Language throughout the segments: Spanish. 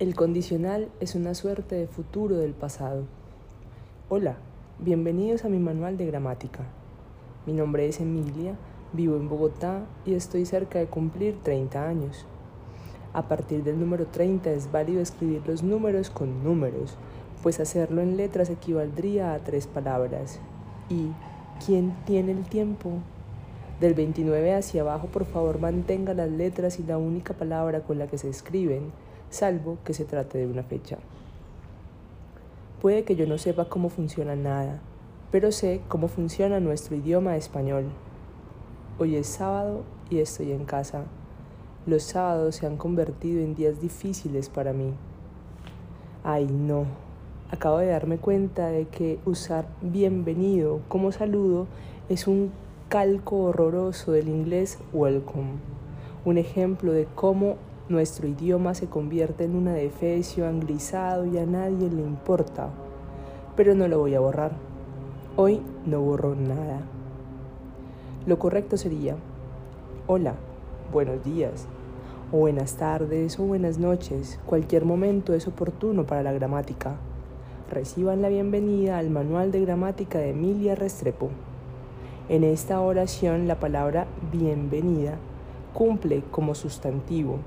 El condicional es una suerte de futuro del pasado. Hola, bienvenidos a mi manual de gramática. Mi nombre es Emilia, vivo en Bogotá y estoy cerca de cumplir 30 años. A partir del número 30 es válido escribir los números con números, pues hacerlo en letras equivaldría a tres palabras. ¿Y quién tiene el tiempo? Del 29 hacia abajo, por favor, mantenga las letras y la única palabra con la que se escriben salvo que se trate de una fecha. Puede que yo no sepa cómo funciona nada, pero sé cómo funciona nuestro idioma español. Hoy es sábado y estoy en casa. Los sábados se han convertido en días difíciles para mí. Ay, no. Acabo de darme cuenta de que usar bienvenido como saludo es un calco horroroso del inglés welcome, un ejemplo de cómo nuestro idioma se convierte en un adefesio anglizado y a nadie le importa. Pero no lo voy a borrar. Hoy no borro nada. Lo correcto sería, hola, buenos días, o buenas tardes o buenas noches. Cualquier momento es oportuno para la gramática. Reciban la bienvenida al Manual de Gramática de Emilia Restrepo. En esta oración la palabra bienvenida cumple como sustantivo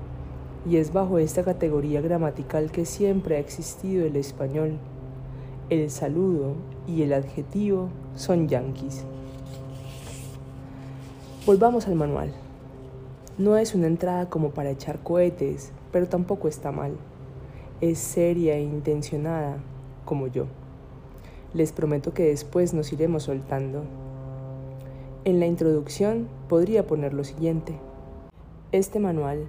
y es bajo esta categoría gramatical que siempre ha existido el español. El saludo y el adjetivo son yanquis. Volvamos al manual. No es una entrada como para echar cohetes, pero tampoco está mal. Es seria e intencionada, como yo. Les prometo que después nos iremos soltando. En la introducción podría poner lo siguiente. Este manual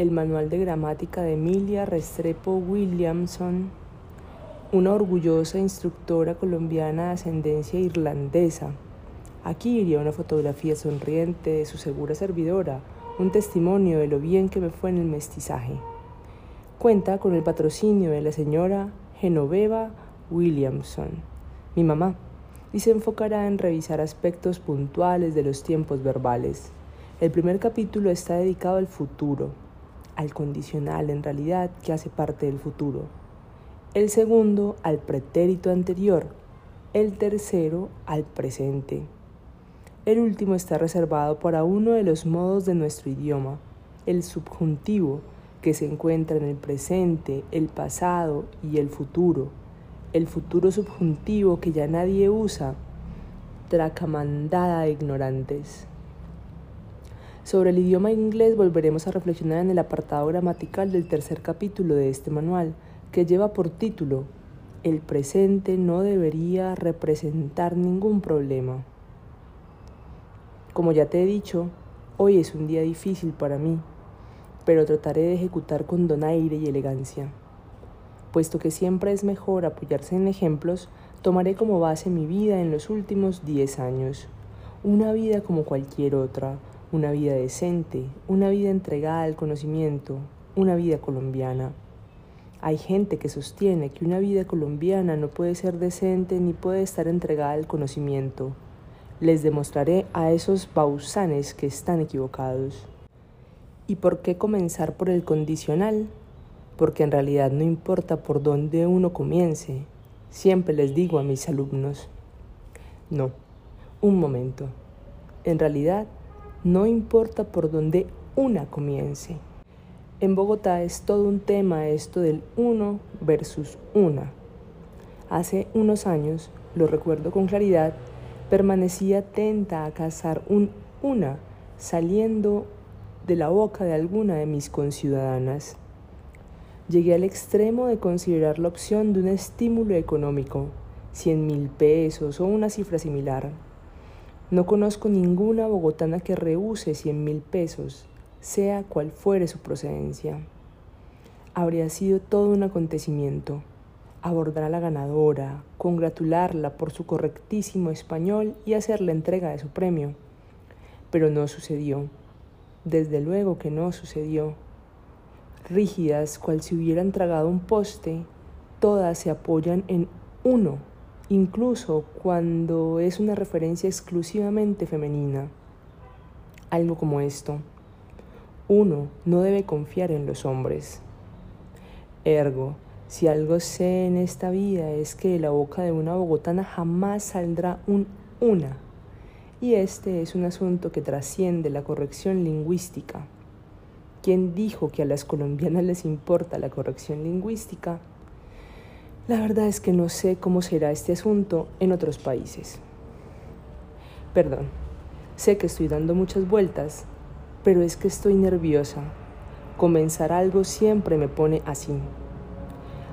el Manual de Gramática de Emilia Restrepo Williamson, una orgullosa instructora colombiana de ascendencia irlandesa. Aquí iría una fotografía sonriente de su segura servidora, un testimonio de lo bien que me fue en el mestizaje. Cuenta con el patrocinio de la señora Genoveva Williamson, mi mamá, y se enfocará en revisar aspectos puntuales de los tiempos verbales. El primer capítulo está dedicado al futuro, al condicional en realidad que hace parte del futuro. El segundo al pretérito anterior. El tercero al presente. El último está reservado para uno de los modos de nuestro idioma, el subjuntivo, que se encuentra en el presente, el pasado y el futuro. El futuro subjuntivo que ya nadie usa, tracamandada de ignorantes. Sobre el idioma inglés volveremos a reflexionar en el apartado gramatical del tercer capítulo de este manual, que lleva por título El presente no debería representar ningún problema. Como ya te he dicho, hoy es un día difícil para mí, pero trataré de ejecutar con donaire y elegancia. Puesto que siempre es mejor apoyarse en ejemplos, tomaré como base mi vida en los últimos 10 años, una vida como cualquier otra, una vida decente, una vida entregada al conocimiento, una vida colombiana. Hay gente que sostiene que una vida colombiana no puede ser decente ni puede estar entregada al conocimiento. Les demostraré a esos bausanes que están equivocados. ¿Y por qué comenzar por el condicional? Porque en realidad no importa por dónde uno comience. Siempre les digo a mis alumnos, no, un momento. En realidad, no importa por dónde una comience. En Bogotá es todo un tema esto del uno versus una. Hace unos años, lo recuerdo con claridad, permanecía atenta a cazar un una saliendo de la boca de alguna de mis conciudadanas. Llegué al extremo de considerar la opción de un estímulo económico, cien mil pesos o una cifra similar no conozco ninguna bogotana que rehúse cien mil pesos, sea cual fuere su procedencia. Habría sido todo un acontecimiento. Abordar a la ganadora, congratularla por su correctísimo español y hacerle entrega de su premio. Pero no sucedió. Desde luego que no sucedió. Rígidas, cual si hubieran tragado un poste, todas se apoyan en uno incluso cuando es una referencia exclusivamente femenina. Algo como esto. Uno no debe confiar en los hombres. Ergo, si algo sé en esta vida es que de la boca de una bogotana jamás saldrá un una. Y este es un asunto que trasciende la corrección lingüística. ¿Quién dijo que a las colombianas les importa la corrección lingüística? La verdad es que no sé cómo será este asunto en otros países. Perdón, sé que estoy dando muchas vueltas, pero es que estoy nerviosa. Comenzar algo siempre me pone así.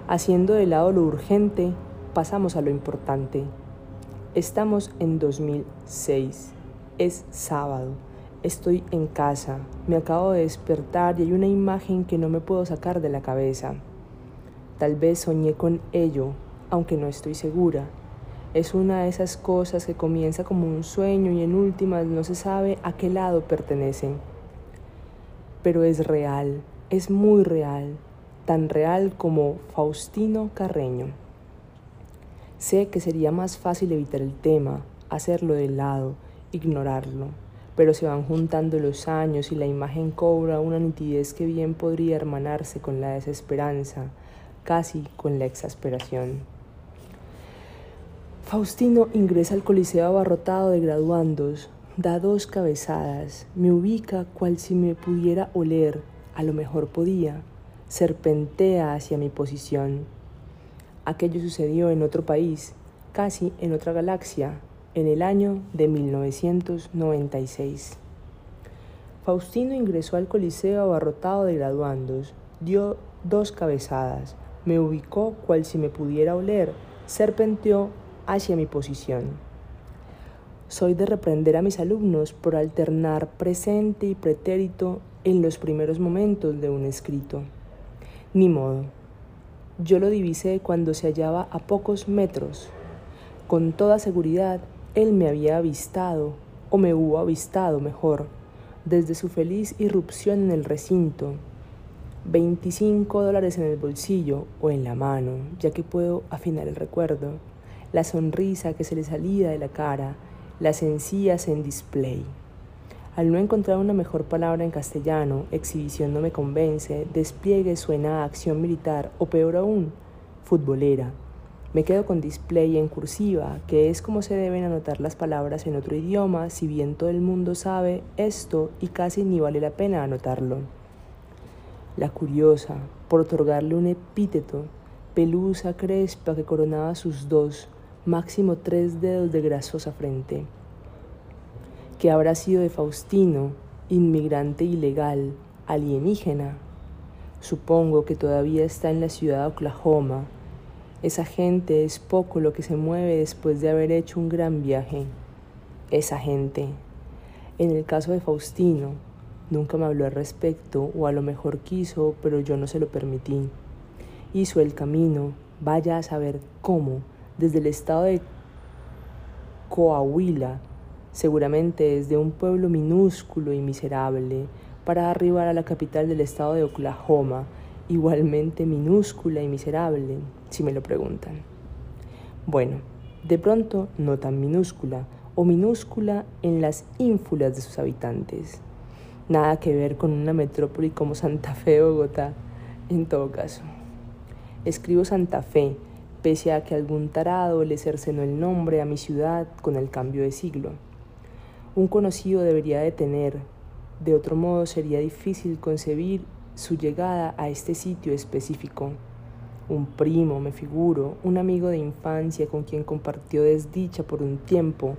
Haciendo de lado lo urgente, pasamos a lo importante. Estamos en 2006. Es sábado. Estoy en casa, me acabo de despertar y hay una imagen que no me puedo sacar de la cabeza. Tal vez soñé con ello, aunque no estoy segura. Es una de esas cosas que comienza como un sueño y en últimas no se sabe a qué lado pertenecen. Pero es real, es muy real, tan real como Faustino Carreño. Sé que sería más fácil evitar el tema, hacerlo de lado, ignorarlo pero se van juntando los años y la imagen cobra una nitidez que bien podría hermanarse con la desesperanza, casi con la exasperación. Faustino ingresa al coliseo abarrotado de graduandos, da dos cabezadas, me ubica cual si me pudiera oler, a lo mejor podía, serpentea hacia mi posición. Aquello sucedió en otro país, casi en otra galaxia, en el año de 1996. Faustino ingresó al Coliseo abarrotado de graduandos, dio dos cabezadas, me ubicó cual si me pudiera oler, serpenteó hacia mi posición. Soy de reprender a mis alumnos por alternar presente y pretérito en los primeros momentos de un escrito. Ni modo. Yo lo divisé cuando se hallaba a pocos metros. Con toda seguridad él me había avistado, o me hubo avistado mejor, desde su feliz irrupción en el recinto. 25 dólares en el bolsillo o en la mano, ya que puedo afinar el recuerdo, la sonrisa que se le salía de la cara, las encías en display. Al no encontrar una mejor palabra en castellano, exhibición no me convence, despliegue suena a acción militar o peor aún, futbolera. Me quedo con display en cursiva, que es como se deben anotar las palabras en otro idioma, si bien todo el mundo sabe esto y casi ni vale la pena anotarlo. La curiosa, por otorgarle un epíteto, pelusa crespa que coronaba sus dos, máximo tres dedos de grasosa frente. que habrá sido de Faustino, inmigrante ilegal, alienígena? Supongo que todavía está en la ciudad de Oklahoma, esa gente es poco lo que se mueve después de haber hecho un gran viaje. Esa gente. En el caso de Faustino, nunca me habló al respecto, o a lo mejor quiso, pero yo no se lo permití. Hizo el camino, vaya a saber cómo, desde el estado de Coahuila, seguramente desde un pueblo minúsculo y miserable, para arribar a la capital del estado de Oklahoma, igualmente minúscula y miserable, si me lo preguntan. Bueno, de pronto no tan minúscula, o minúscula en las ínfulas de sus habitantes. Nada que ver con una metrópoli como Santa Fe o Bogotá, en todo caso. Escribo Santa Fe, pese a que algún tarado le cercenó el nombre a mi ciudad con el cambio de siglo. Un conocido debería de tener, de otro modo sería difícil concebir su llegada a este sitio específico. Un primo, me figuro, un amigo de infancia con quien compartió desdicha por un tiempo.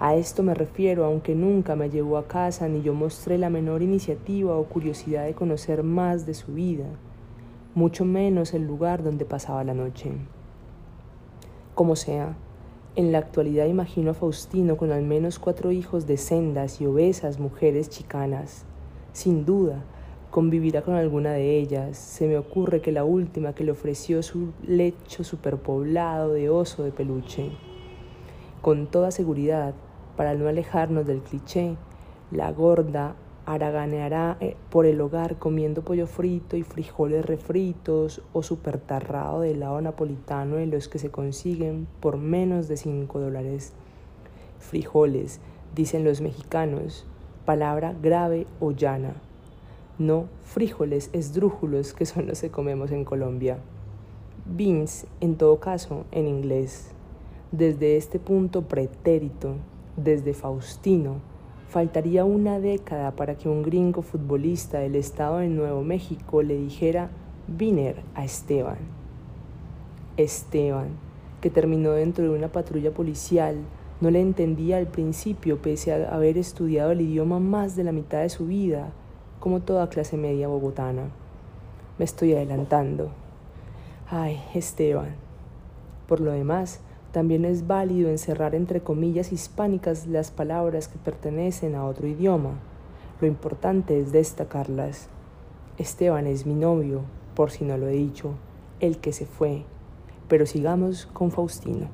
A esto me refiero, aunque nunca me llevó a casa ni yo mostré la menor iniciativa o curiosidad de conocer más de su vida, mucho menos el lugar donde pasaba la noche. Como sea, en la actualidad imagino a Faustino con al menos cuatro hijos de sendas y obesas mujeres chicanas. Sin duda, convivirá con alguna de ellas. Se me ocurre que la última que le ofreció su lecho superpoblado de oso de peluche. Con toda seguridad, para no alejarnos del cliché, la gorda haraganeará eh, por el hogar comiendo pollo frito y frijoles refritos o supertarrado de helado napolitano de los que se consiguen por menos de 5 dólares. Frijoles, dicen los mexicanos, palabra grave o llana no frijoles esdrújulos que son los que comemos en Colombia. Beans, en todo caso, en inglés. Desde este punto pretérito, desde Faustino, faltaría una década para que un gringo futbolista del estado de Nuevo México le dijera Viner a Esteban. Esteban, que terminó dentro de una patrulla policial, no le entendía al principio pese a haber estudiado el idioma más de la mitad de su vida, como toda clase media bogotana. Me estoy adelantando. Ay, Esteban. Por lo demás, también es válido encerrar entre comillas hispánicas las palabras que pertenecen a otro idioma. Lo importante es destacarlas. Esteban es mi novio, por si no lo he dicho, el que se fue. Pero sigamos con Faustino.